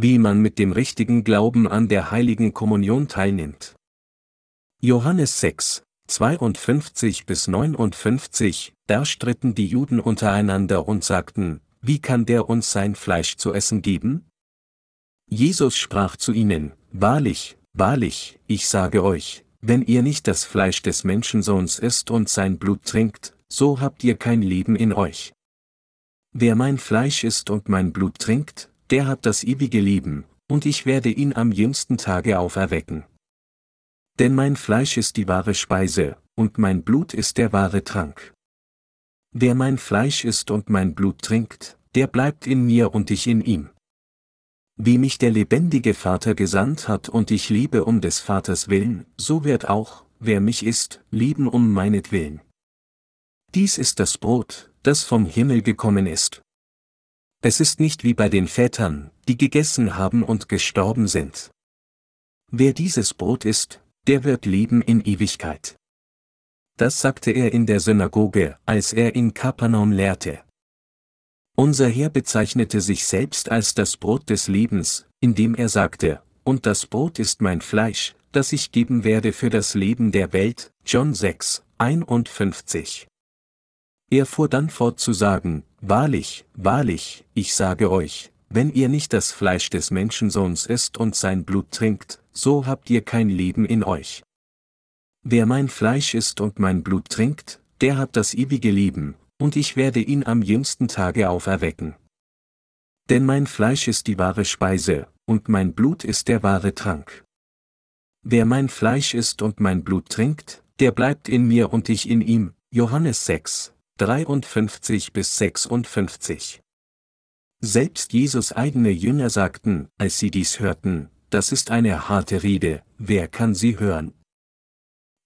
wie man mit dem richtigen Glauben an der heiligen Kommunion teilnimmt. Johannes 6, 52 bis 59, da stritten die Juden untereinander und sagten, wie kann der uns sein Fleisch zu essen geben? Jesus sprach zu ihnen, Wahrlich, wahrlich, ich sage euch, wenn ihr nicht das Fleisch des Menschensohns isst und sein Blut trinkt, so habt ihr kein Leben in euch. Wer mein Fleisch isst und mein Blut trinkt, der hat das ewige Leben, und ich werde ihn am jüngsten Tage auferwecken. Denn mein Fleisch ist die wahre Speise, und mein Blut ist der wahre Trank. Wer mein Fleisch isst und mein Blut trinkt, der bleibt in mir und ich in ihm. Wie mich der lebendige Vater gesandt hat und ich liebe um des Vaters willen, so wird auch, wer mich isst, lieben um meinetwillen. Dies ist das Brot, das vom Himmel gekommen ist. Es ist nicht wie bei den Vätern, die gegessen haben und gestorben sind. Wer dieses Brot isst, der wird leben in Ewigkeit. Das sagte er in der Synagoge, als er in Kapernaum lehrte. Unser Herr bezeichnete sich selbst als das Brot des Lebens, indem er sagte, und das Brot ist mein Fleisch, das ich geben werde für das Leben der Welt, John 6, 51. Er fuhr dann fort zu sagen, Wahrlich, wahrlich, ich sage euch, wenn ihr nicht das Fleisch des Menschensohns isst und sein Blut trinkt, so habt ihr kein Leben in euch. Wer mein Fleisch isst und mein Blut trinkt, der hat das ewige Leben, und ich werde ihn am jüngsten Tage auferwecken. Denn mein Fleisch ist die wahre Speise, und mein Blut ist der wahre Trank. Wer mein Fleisch isst und mein Blut trinkt, der bleibt in mir und ich in ihm. Johannes 6, 53 bis 56. Selbst Jesus eigene Jünger sagten, als sie dies hörten, das ist eine harte Rede, wer kann sie hören?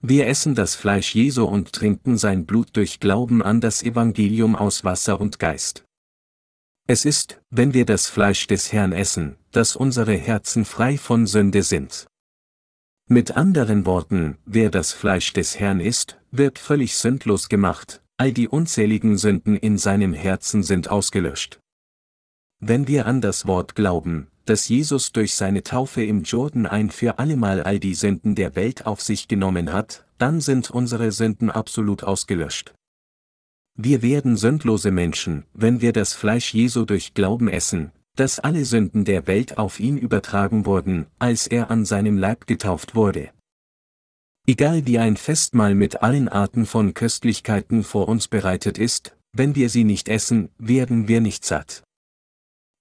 Wir essen das Fleisch Jesu und trinken sein Blut durch Glauben an das Evangelium aus Wasser und Geist. Es ist, wenn wir das Fleisch des Herrn essen, dass unsere Herzen frei von Sünde sind. Mit anderen Worten, wer das Fleisch des Herrn isst, wird völlig sündlos gemacht, all die unzähligen Sünden in seinem Herzen sind ausgelöscht. Wenn wir an das Wort glauben, dass Jesus durch seine Taufe im Jordan ein für allemal all die Sünden der Welt auf sich genommen hat, dann sind unsere Sünden absolut ausgelöscht. Wir werden sündlose Menschen, wenn wir das Fleisch Jesu durch Glauben essen, dass alle Sünden der Welt auf ihn übertragen wurden, als er an seinem Leib getauft wurde. Egal wie ein Festmahl mit allen Arten von Köstlichkeiten vor uns bereitet ist, wenn wir sie nicht essen, werden wir nicht satt.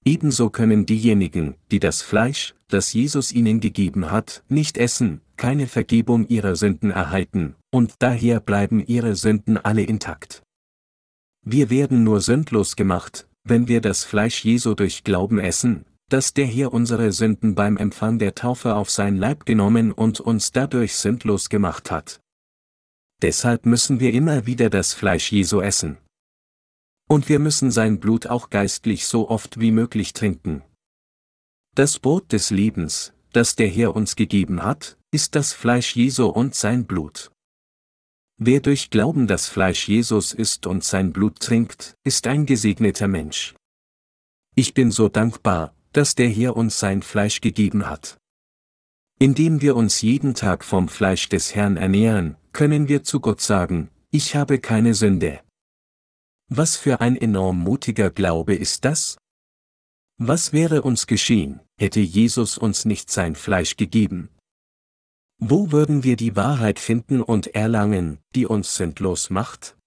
Ebenso können diejenigen, die das Fleisch, das Jesus ihnen gegeben hat, nicht essen, keine Vergebung ihrer Sünden erhalten, und daher bleiben ihre Sünden alle intakt. Wir werden nur sündlos gemacht, wenn wir das Fleisch Jesu durch Glauben essen, dass der Herr unsere Sünden beim Empfang der Taufe auf sein Leib genommen und uns dadurch sündlos gemacht hat. Deshalb müssen wir immer wieder das Fleisch Jesu essen. Und wir müssen sein Blut auch geistlich so oft wie möglich trinken. Das Brot des Lebens, das der Herr uns gegeben hat, ist das Fleisch Jesu und sein Blut. Wer durch Glauben das Fleisch Jesus isst und sein Blut trinkt, ist ein gesegneter Mensch. Ich bin so dankbar, dass der Herr uns sein Fleisch gegeben hat. Indem wir uns jeden Tag vom Fleisch des Herrn ernähren, können wir zu Gott sagen, ich habe keine Sünde. Was für ein enorm mutiger Glaube ist das? Was wäre uns geschehen, hätte Jesus uns nicht sein Fleisch gegeben? Wo würden wir die Wahrheit finden und erlangen, die uns sündlos macht?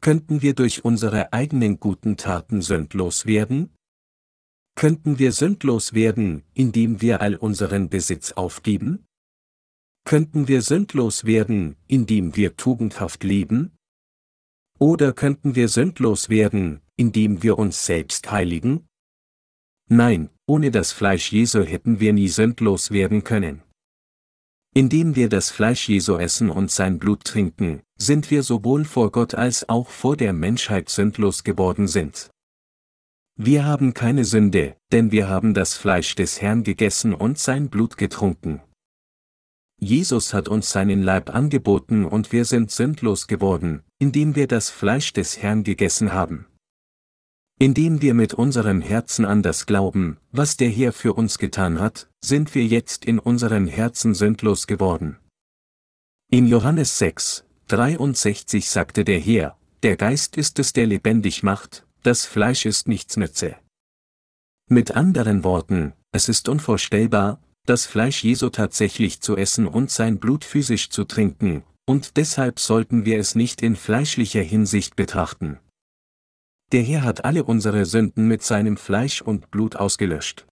Könnten wir durch unsere eigenen guten Taten sündlos werden? Könnten wir sündlos werden, indem wir all unseren Besitz aufgeben? Könnten wir sündlos werden, indem wir tugendhaft leben? Oder könnten wir sündlos werden, indem wir uns selbst heiligen? Nein, ohne das Fleisch Jesu hätten wir nie sündlos werden können. Indem wir das Fleisch Jesu essen und sein Blut trinken, sind wir sowohl vor Gott als auch vor der Menschheit sündlos geworden sind. Wir haben keine Sünde, denn wir haben das Fleisch des Herrn gegessen und sein Blut getrunken. Jesus hat uns seinen Leib angeboten und wir sind sündlos geworden, indem wir das Fleisch des Herrn gegessen haben. Indem wir mit unserem Herzen an das glauben, was der Herr für uns getan hat, sind wir jetzt in unseren Herzen sündlos geworden. In Johannes 6, 63 sagte der Herr, der Geist ist es, der lebendig macht, das Fleisch ist nichts nütze. Mit anderen Worten, es ist unvorstellbar, das Fleisch Jesu tatsächlich zu essen und sein Blut physisch zu trinken, und deshalb sollten wir es nicht in fleischlicher Hinsicht betrachten. Der Herr hat alle unsere Sünden mit seinem Fleisch und Blut ausgelöscht.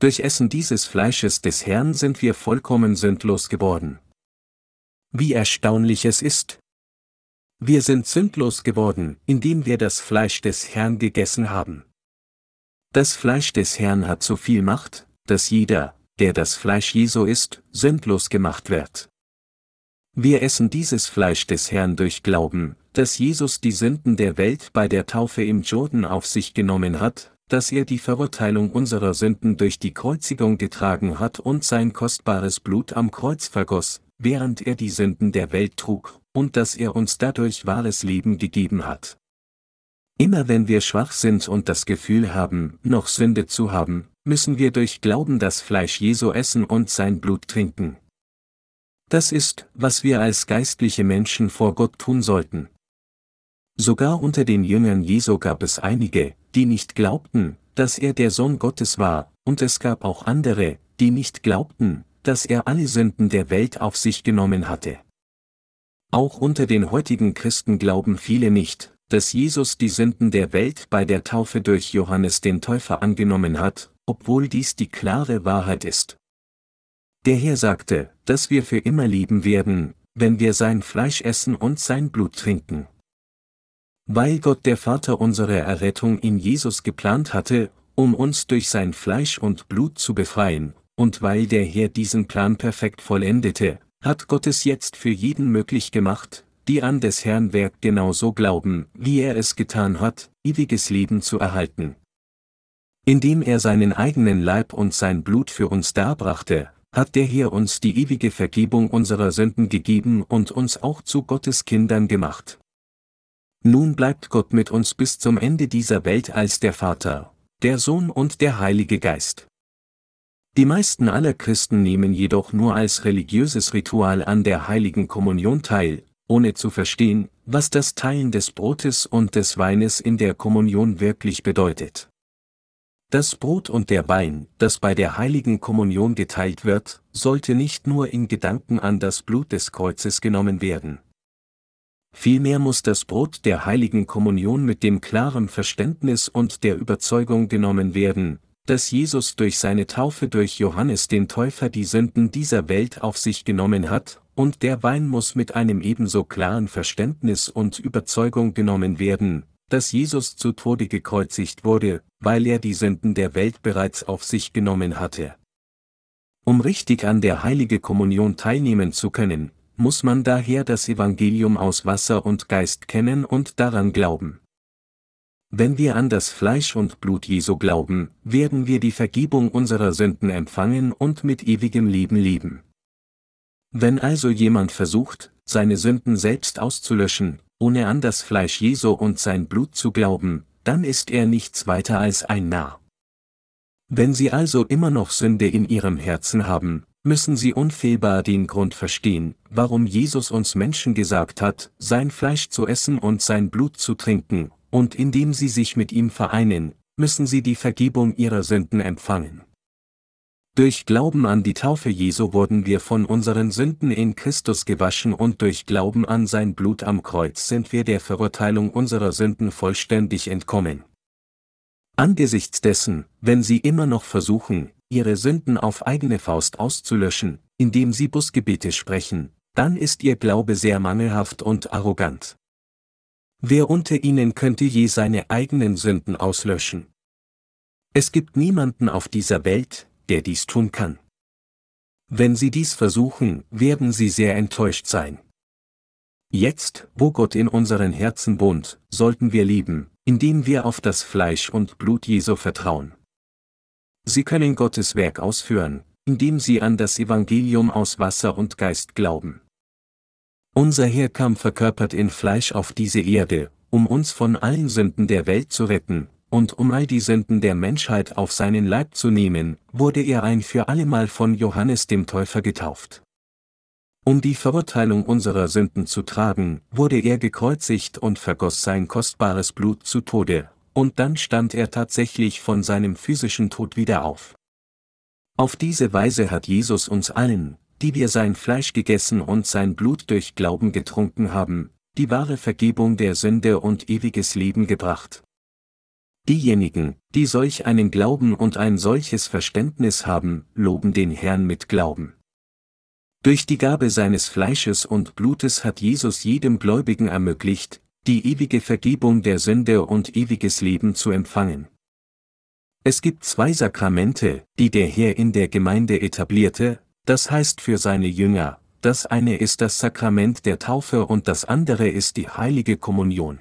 Durch Essen dieses Fleisches des Herrn sind wir vollkommen sündlos geworden. Wie erstaunlich es ist. Wir sind sündlos geworden, indem wir das Fleisch des Herrn gegessen haben. Das Fleisch des Herrn hat so viel Macht, dass jeder, der das Fleisch Jesu isst, sündlos gemacht wird. Wir essen dieses Fleisch des Herrn durch Glauben, dass Jesus die Sünden der Welt bei der Taufe im Jordan auf sich genommen hat, dass er die Verurteilung unserer Sünden durch die Kreuzigung getragen hat und sein kostbares Blut am Kreuz vergoss, während er die Sünden der Welt trug, und dass er uns dadurch wahres Leben gegeben hat. Immer wenn wir schwach sind und das Gefühl haben, noch Sünde zu haben, müssen wir durch Glauben das Fleisch Jesu essen und sein Blut trinken. Das ist, was wir als geistliche Menschen vor Gott tun sollten. Sogar unter den Jüngern Jesu gab es einige, die nicht glaubten, dass er der Sohn Gottes war, und es gab auch andere, die nicht glaubten, dass er alle Sünden der Welt auf sich genommen hatte. Auch unter den heutigen Christen glauben viele nicht, dass Jesus die Sünden der Welt bei der Taufe durch Johannes den Täufer angenommen hat, obwohl dies die klare Wahrheit ist. Der Herr sagte, dass wir für immer leben werden, wenn wir sein Fleisch essen und sein Blut trinken. Weil Gott der Vater unsere Errettung in Jesus geplant hatte, um uns durch sein Fleisch und Blut zu befreien, und weil der Herr diesen Plan perfekt vollendete, hat Gott es jetzt für jeden möglich gemacht, die an des Herrn Werk genauso glauben, wie er es getan hat, ewiges Leben zu erhalten. Indem er seinen eigenen Leib und sein Blut für uns darbrachte, hat der Herr uns die ewige Vergebung unserer Sünden gegeben und uns auch zu Gottes Kindern gemacht. Nun bleibt Gott mit uns bis zum Ende dieser Welt als der Vater, der Sohn und der Heilige Geist. Die meisten aller Christen nehmen jedoch nur als religiöses Ritual an der heiligen Kommunion teil, ohne zu verstehen, was das Teilen des Brotes und des Weines in der Kommunion wirklich bedeutet. Das Brot und der Wein, das bei der heiligen Kommunion geteilt wird, sollte nicht nur in Gedanken an das Blut des Kreuzes genommen werden. Vielmehr muss das Brot der heiligen Kommunion mit dem klaren Verständnis und der Überzeugung genommen werden, dass Jesus durch seine Taufe durch Johannes den Täufer die Sünden dieser Welt auf sich genommen hat, und der Wein muss mit einem ebenso klaren Verständnis und Überzeugung genommen werden, dass Jesus zu Tode gekreuzigt wurde, weil er die Sünden der Welt bereits auf sich genommen hatte. Um richtig an der Heilige Kommunion teilnehmen zu können, muss man daher das Evangelium aus Wasser und Geist kennen und daran glauben. Wenn wir an das Fleisch und Blut Jesu glauben, werden wir die Vergebung unserer Sünden empfangen und mit ewigem Leben leben. Wenn also jemand versucht, seine Sünden selbst auszulöschen, ohne an das Fleisch Jesu und sein Blut zu glauben, dann ist er nichts weiter als ein Narr. Wenn Sie also immer noch Sünde in Ihrem Herzen haben, müssen Sie unfehlbar den Grund verstehen, warum Jesus uns Menschen gesagt hat, sein Fleisch zu essen und sein Blut zu trinken, und indem Sie sich mit ihm vereinen, müssen Sie die Vergebung Ihrer Sünden empfangen. Durch Glauben an die Taufe Jesu wurden wir von unseren Sünden in Christus gewaschen und durch Glauben an sein Blut am Kreuz sind wir der Verurteilung unserer Sünden vollständig entkommen. Angesichts dessen, wenn Sie immer noch versuchen, Ihre Sünden auf eigene Faust auszulöschen, indem Sie Busgebete sprechen, dann ist Ihr Glaube sehr mangelhaft und arrogant. Wer unter Ihnen könnte je seine eigenen Sünden auslöschen? Es gibt niemanden auf dieser Welt, der dies tun kann. Wenn Sie dies versuchen, werden Sie sehr enttäuscht sein. Jetzt, wo Gott in unseren Herzen wohnt, sollten wir lieben, indem wir auf das Fleisch und Blut Jesu vertrauen. Sie können Gottes Werk ausführen, indem Sie an das Evangelium aus Wasser und Geist glauben. Unser Herr kam verkörpert in Fleisch auf diese Erde, um uns von allen Sünden der Welt zu retten, und um all die Sünden der Menschheit auf seinen Leib zu nehmen, wurde er ein für allemal von Johannes dem Täufer getauft. Um die Verurteilung unserer Sünden zu tragen, wurde er gekreuzigt und vergoss sein kostbares Blut zu Tode, und dann stand er tatsächlich von seinem physischen Tod wieder auf. Auf diese Weise hat Jesus uns allen, die wir sein Fleisch gegessen und sein Blut durch Glauben getrunken haben, die wahre Vergebung der Sünde und ewiges Leben gebracht. Diejenigen, die solch einen Glauben und ein solches Verständnis haben, loben den Herrn mit Glauben. Durch die Gabe seines Fleisches und Blutes hat Jesus jedem Gläubigen ermöglicht, die ewige Vergebung der Sünde und ewiges Leben zu empfangen. Es gibt zwei Sakramente, die der Herr in der Gemeinde etablierte, das heißt für seine Jünger, das eine ist das Sakrament der Taufe und das andere ist die heilige Kommunion.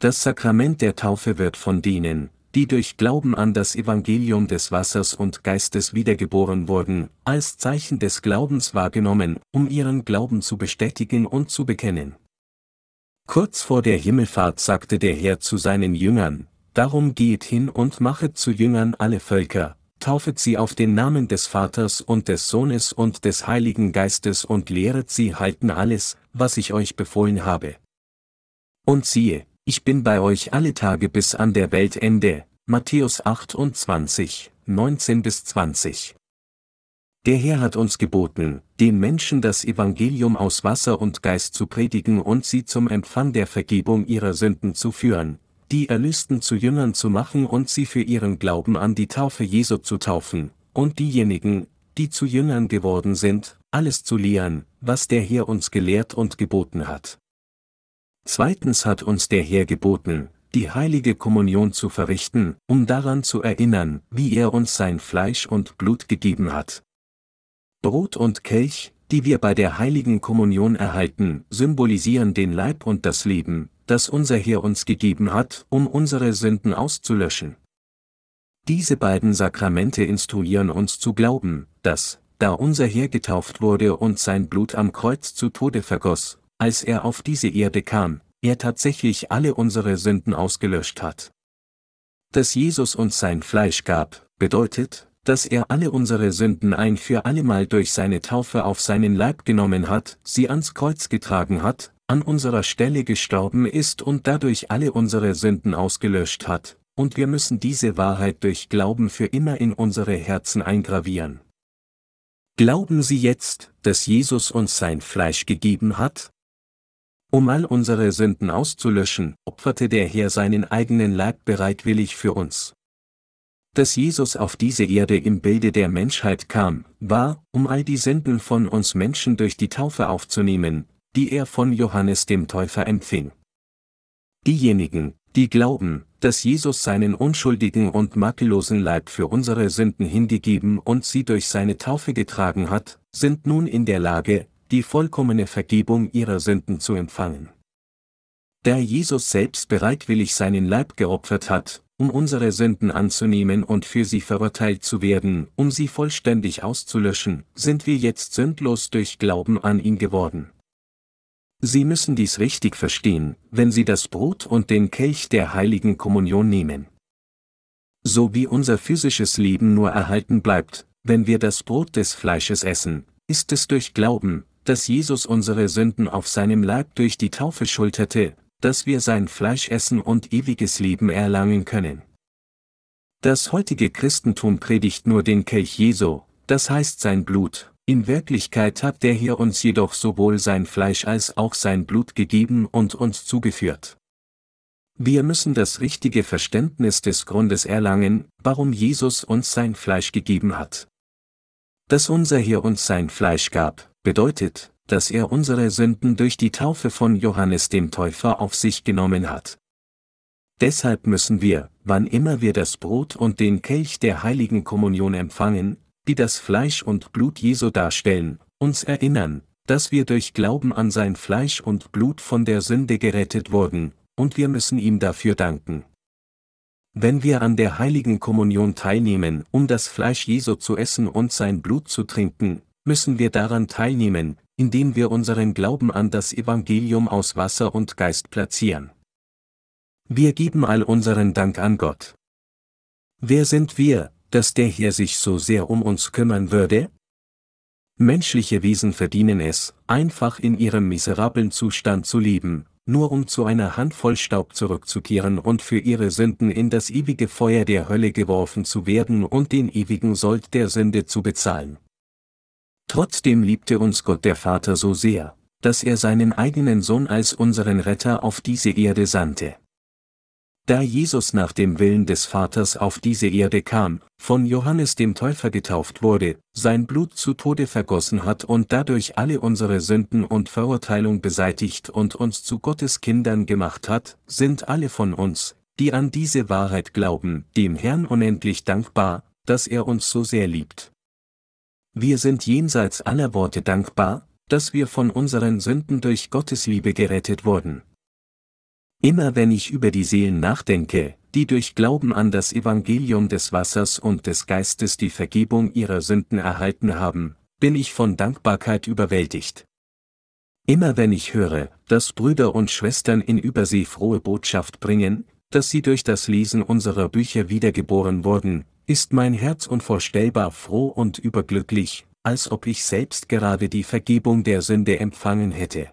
Das Sakrament der Taufe wird von denen, die durch Glauben an das Evangelium des Wassers und Geistes wiedergeboren wurden, als Zeichen des Glaubens wahrgenommen, um ihren Glauben zu bestätigen und zu bekennen. Kurz vor der Himmelfahrt sagte der Herr zu seinen Jüngern, Darum geht hin und machet zu Jüngern alle Völker, taufet sie auf den Namen des Vaters und des Sohnes und des Heiligen Geistes und lehret sie halten alles, was ich euch befohlen habe. Und siehe, ich bin bei euch alle Tage bis an der Weltende. Matthäus 28, 19 bis 20. Der Herr hat uns geboten, den Menschen das Evangelium aus Wasser und Geist zu predigen und sie zum Empfang der Vergebung ihrer Sünden zu führen, die Erlösten zu Jüngern zu machen und sie für ihren Glauben an die Taufe Jesu zu taufen, und diejenigen, die zu Jüngern geworden sind, alles zu lehren, was der Herr uns gelehrt und geboten hat. Zweitens hat uns der Herr geboten, die heilige Kommunion zu verrichten, um daran zu erinnern, wie er uns sein Fleisch und Blut gegeben hat. Brot und Kelch, die wir bei der heiligen Kommunion erhalten, symbolisieren den Leib und das Leben, das unser Herr uns gegeben hat, um unsere Sünden auszulöschen. Diese beiden Sakramente instruieren uns zu glauben, dass, da unser Herr getauft wurde und sein Blut am Kreuz zu Tode vergoss, als er auf diese Erde kam, er tatsächlich alle unsere Sünden ausgelöscht hat. Dass Jesus uns sein Fleisch gab, bedeutet, dass er alle unsere Sünden ein für allemal durch seine Taufe auf seinen Leib genommen hat, sie ans Kreuz getragen hat, an unserer Stelle gestorben ist und dadurch alle unsere Sünden ausgelöscht hat, und wir müssen diese Wahrheit durch Glauben für immer in unsere Herzen eingravieren. Glauben Sie jetzt, dass Jesus uns sein Fleisch gegeben hat? Um all unsere Sünden auszulöschen, opferte der Herr seinen eigenen Leib bereitwillig für uns dass Jesus auf diese Erde im Bilde der Menschheit kam, war, um all die Sünden von uns Menschen durch die Taufe aufzunehmen, die er von Johannes dem Täufer empfing. Diejenigen, die glauben, dass Jesus seinen unschuldigen und makellosen Leib für unsere Sünden hingegeben und sie durch seine Taufe getragen hat, sind nun in der Lage, die vollkommene Vergebung ihrer Sünden zu empfangen. Da Jesus selbst bereitwillig seinen Leib geopfert hat, um unsere Sünden anzunehmen und für sie verurteilt zu werden, um sie vollständig auszulöschen, sind wir jetzt sündlos durch Glauben an ihn geworden. Sie müssen dies richtig verstehen, wenn Sie das Brot und den Kelch der heiligen Kommunion nehmen. So wie unser physisches Leben nur erhalten bleibt, wenn wir das Brot des Fleisches essen, ist es durch Glauben, dass Jesus unsere Sünden auf seinem Leib durch die Taufe schulterte, dass wir sein Fleisch essen und ewiges Leben erlangen können. Das heutige Christentum predigt nur den Kelch Jesu, das heißt sein Blut, in Wirklichkeit hat der Herr uns jedoch sowohl sein Fleisch als auch sein Blut gegeben und uns zugeführt. Wir müssen das richtige Verständnis des Grundes erlangen, warum Jesus uns sein Fleisch gegeben hat. Dass unser Herr uns sein Fleisch gab, bedeutet, dass er unsere Sünden durch die Taufe von Johannes dem Täufer auf sich genommen hat. Deshalb müssen wir, wann immer wir das Brot und den Kelch der heiligen Kommunion empfangen, die das Fleisch und Blut Jesu darstellen, uns erinnern, dass wir durch Glauben an sein Fleisch und Blut von der Sünde gerettet wurden, und wir müssen ihm dafür danken. Wenn wir an der heiligen Kommunion teilnehmen, um das Fleisch Jesu zu essen und sein Blut zu trinken, müssen wir daran teilnehmen, indem wir unseren Glauben an das Evangelium aus Wasser und Geist platzieren. Wir geben all unseren Dank an Gott. Wer sind wir, dass der hier sich so sehr um uns kümmern würde? Menschliche Wesen verdienen es, einfach in ihrem miserablen Zustand zu leben, nur um zu einer Handvoll Staub zurückzukehren und für ihre Sünden in das ewige Feuer der Hölle geworfen zu werden und den ewigen Sold der Sünde zu bezahlen. Trotzdem liebte uns Gott der Vater so sehr, dass er seinen eigenen Sohn als unseren Retter auf diese Erde sandte. Da Jesus nach dem Willen des Vaters auf diese Erde kam, von Johannes dem Täufer getauft wurde, sein Blut zu Tode vergossen hat und dadurch alle unsere Sünden und Verurteilung beseitigt und uns zu Gottes Kindern gemacht hat, sind alle von uns, die an diese Wahrheit glauben, dem Herrn unendlich dankbar, dass er uns so sehr liebt. Wir sind jenseits aller Worte dankbar, dass wir von unseren Sünden durch Gottes Liebe gerettet wurden. Immer wenn ich über die Seelen nachdenke, die durch Glauben an das Evangelium des Wassers und des Geistes die Vergebung ihrer Sünden erhalten haben, bin ich von Dankbarkeit überwältigt. Immer wenn ich höre, dass Brüder und Schwestern in Übersee frohe Botschaft bringen, dass sie durch das Lesen unserer Bücher wiedergeboren wurden, ist mein Herz unvorstellbar froh und überglücklich, als ob ich selbst gerade die Vergebung der Sünde empfangen hätte.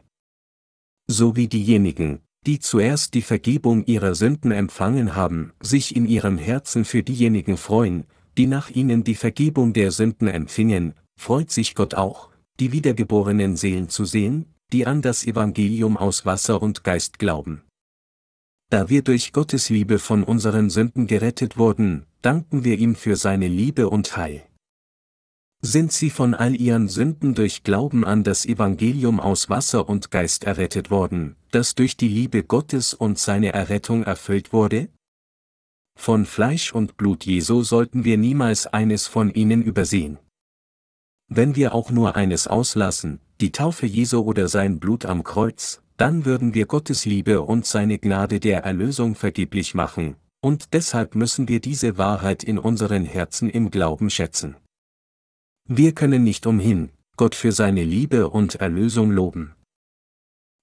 So wie diejenigen, die zuerst die Vergebung ihrer Sünden empfangen haben, sich in ihrem Herzen für diejenigen freuen, die nach ihnen die Vergebung der Sünden empfingen, freut sich Gott auch, die wiedergeborenen Seelen zu sehen, die an das Evangelium aus Wasser und Geist glauben. Da wir durch Gottes Liebe von unseren Sünden gerettet wurden, danken wir ihm für seine Liebe und Heil. Sind sie von all ihren Sünden durch Glauben an das Evangelium aus Wasser und Geist errettet worden, das durch die Liebe Gottes und seine Errettung erfüllt wurde? Von Fleisch und Blut Jesu sollten wir niemals eines von ihnen übersehen. Wenn wir auch nur eines auslassen, die Taufe Jesu oder sein Blut am Kreuz, dann würden wir Gottes Liebe und seine Gnade der Erlösung vergeblich machen, und deshalb müssen wir diese Wahrheit in unseren Herzen im Glauben schätzen. Wir können nicht umhin, Gott für seine Liebe und Erlösung loben.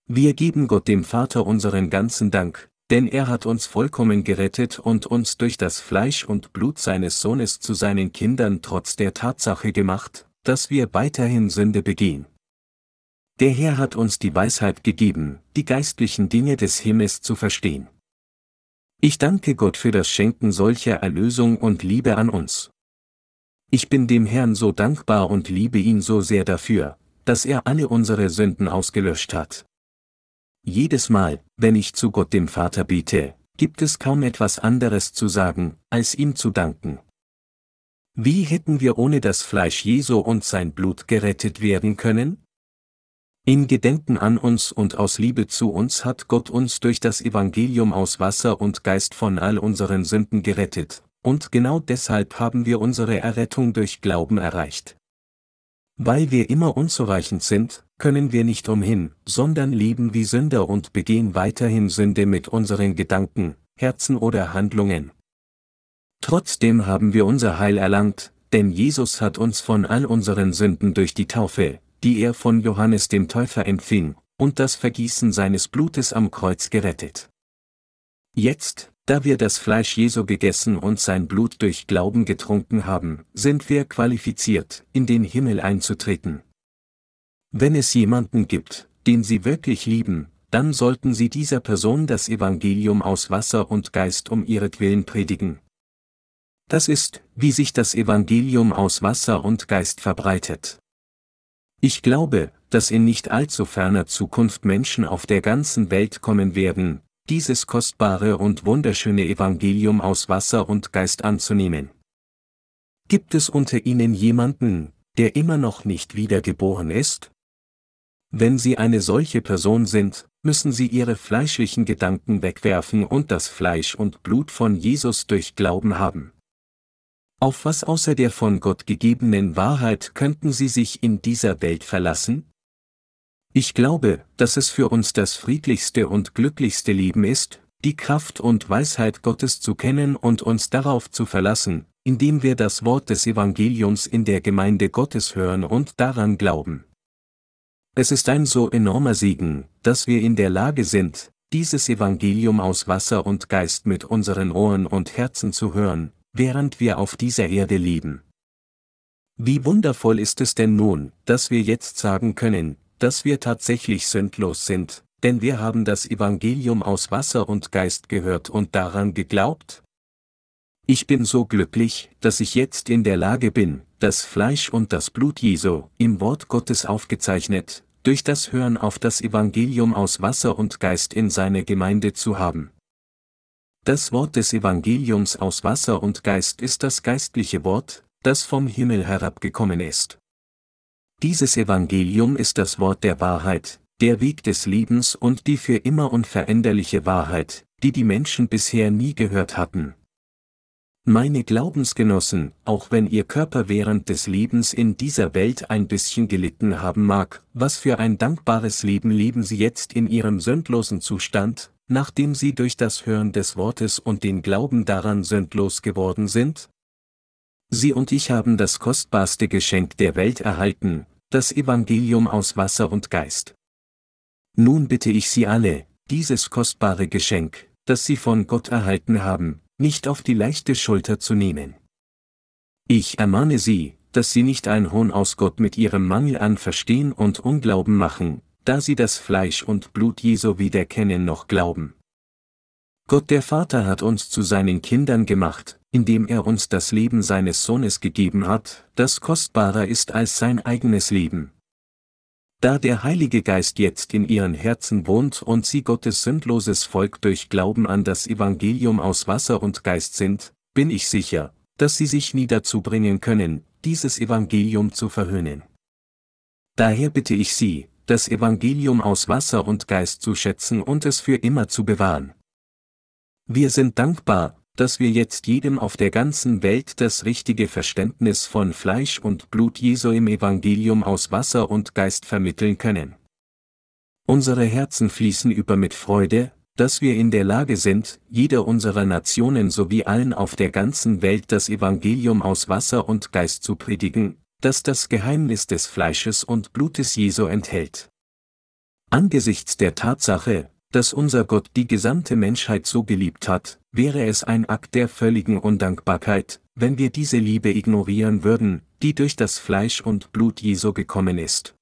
Wir geben Gott dem Vater unseren ganzen Dank, denn er hat uns vollkommen gerettet und uns durch das Fleisch und Blut seines Sohnes zu seinen Kindern trotz der Tatsache gemacht, dass wir weiterhin Sünde begehen. Der Herr hat uns die Weisheit gegeben, die geistlichen Dinge des Himmels zu verstehen. Ich danke Gott für das Schenken solcher Erlösung und Liebe an uns. Ich bin dem Herrn so dankbar und liebe ihn so sehr dafür, dass er alle unsere Sünden ausgelöscht hat. Jedes Mal, wenn ich zu Gott dem Vater bete, gibt es kaum etwas anderes zu sagen, als ihm zu danken. Wie hätten wir ohne das Fleisch Jesu und sein Blut gerettet werden können? In Gedenken an uns und aus Liebe zu uns hat Gott uns durch das Evangelium aus Wasser und Geist von all unseren Sünden gerettet, und genau deshalb haben wir unsere Errettung durch Glauben erreicht. Weil wir immer unzureichend sind, können wir nicht umhin, sondern leben wie Sünder und begehen weiterhin Sünde mit unseren Gedanken, Herzen oder Handlungen. Trotzdem haben wir unser Heil erlangt, denn Jesus hat uns von all unseren Sünden durch die Taufe, die er von Johannes dem Täufer empfing, und das Vergießen seines Blutes am Kreuz gerettet. Jetzt, da wir das Fleisch Jesu gegessen und sein Blut durch Glauben getrunken haben, sind wir qualifiziert, in den Himmel einzutreten. Wenn es jemanden gibt, den Sie wirklich lieben, dann sollten Sie dieser Person das Evangelium aus Wasser und Geist um ihretwillen predigen. Das ist, wie sich das Evangelium aus Wasser und Geist verbreitet. Ich glaube, dass in nicht allzu ferner Zukunft Menschen auf der ganzen Welt kommen werden, dieses kostbare und wunderschöne Evangelium aus Wasser und Geist anzunehmen. Gibt es unter Ihnen jemanden, der immer noch nicht wiedergeboren ist? Wenn Sie eine solche Person sind, müssen Sie Ihre fleischlichen Gedanken wegwerfen und das Fleisch und Blut von Jesus durch Glauben haben. Auf was außer der von Gott gegebenen Wahrheit könnten Sie sich in dieser Welt verlassen? Ich glaube, dass es für uns das friedlichste und glücklichste Leben ist, die Kraft und Weisheit Gottes zu kennen und uns darauf zu verlassen, indem wir das Wort des Evangeliums in der Gemeinde Gottes hören und daran glauben. Es ist ein so enormer Segen, dass wir in der Lage sind, dieses Evangelium aus Wasser und Geist mit unseren Ohren und Herzen zu hören, während wir auf dieser Erde leben. Wie wundervoll ist es denn nun, dass wir jetzt sagen können, dass wir tatsächlich sündlos sind, denn wir haben das Evangelium aus Wasser und Geist gehört und daran geglaubt? Ich bin so glücklich, dass ich jetzt in der Lage bin, das Fleisch und das Blut Jesu, im Wort Gottes aufgezeichnet, durch das Hören auf das Evangelium aus Wasser und Geist in seine Gemeinde zu haben. Das Wort des Evangeliums aus Wasser und Geist ist das geistliche Wort, das vom Himmel herabgekommen ist. Dieses Evangelium ist das Wort der Wahrheit, der Weg des Lebens und die für immer unveränderliche Wahrheit, die die Menschen bisher nie gehört hatten. Meine Glaubensgenossen, auch wenn Ihr Körper während des Lebens in dieser Welt ein bisschen gelitten haben mag, was für ein dankbares Leben leben Sie jetzt in Ihrem sündlosen Zustand, nachdem Sie durch das Hören des Wortes und den Glauben daran sündlos geworden sind? Sie und ich haben das kostbarste Geschenk der Welt erhalten, das Evangelium aus Wasser und Geist. Nun bitte ich Sie alle, dieses kostbare Geschenk, das Sie von Gott erhalten haben, nicht auf die leichte Schulter zu nehmen. Ich ermahne Sie, dass Sie nicht ein Hohn aus Gott mit Ihrem Mangel an Verstehen und Unglauben machen, da Sie das Fleisch und Blut Jesu weder kennen noch glauben. Gott der Vater hat uns zu seinen Kindern gemacht, indem er uns das Leben seines Sohnes gegeben hat, das kostbarer ist als sein eigenes Leben. Da der Heilige Geist jetzt in ihren Herzen wohnt und sie Gottes sündloses Volk durch Glauben an das Evangelium aus Wasser und Geist sind, bin ich sicher, dass sie sich nie dazu bringen können, dieses Evangelium zu verhöhnen. Daher bitte ich Sie, das Evangelium aus Wasser und Geist zu schätzen und es für immer zu bewahren. Wir sind dankbar, dass wir jetzt jedem auf der ganzen Welt das richtige Verständnis von Fleisch und Blut Jesu im Evangelium aus Wasser und Geist vermitteln können. Unsere Herzen fließen über mit Freude, dass wir in der Lage sind, jeder unserer Nationen sowie allen auf der ganzen Welt das Evangelium aus Wasser und Geist zu predigen, das das Geheimnis des Fleisches und Blutes Jesu enthält. Angesichts der Tatsache, dass unser Gott die gesamte Menschheit so geliebt hat, wäre es ein Akt der völligen Undankbarkeit, wenn wir diese Liebe ignorieren würden, die durch das Fleisch und Blut Jesu gekommen ist.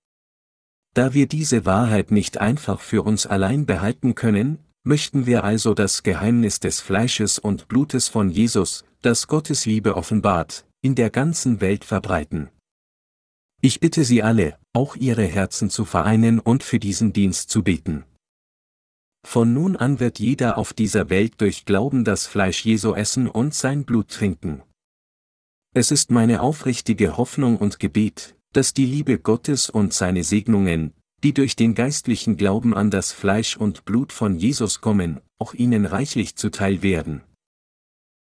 Da wir diese Wahrheit nicht einfach für uns allein behalten können, möchten wir also das Geheimnis des Fleisches und Blutes von Jesus, das Gottes Liebe offenbart, in der ganzen Welt verbreiten. Ich bitte Sie alle, auch Ihre Herzen zu vereinen und für diesen Dienst zu beten. Von nun an wird jeder auf dieser Welt durch Glauben das Fleisch Jesu essen und sein Blut trinken. Es ist meine aufrichtige Hoffnung und Gebet, dass die Liebe Gottes und seine Segnungen, die durch den geistlichen Glauben an das Fleisch und Blut von Jesus kommen, auch ihnen reichlich zuteil werden.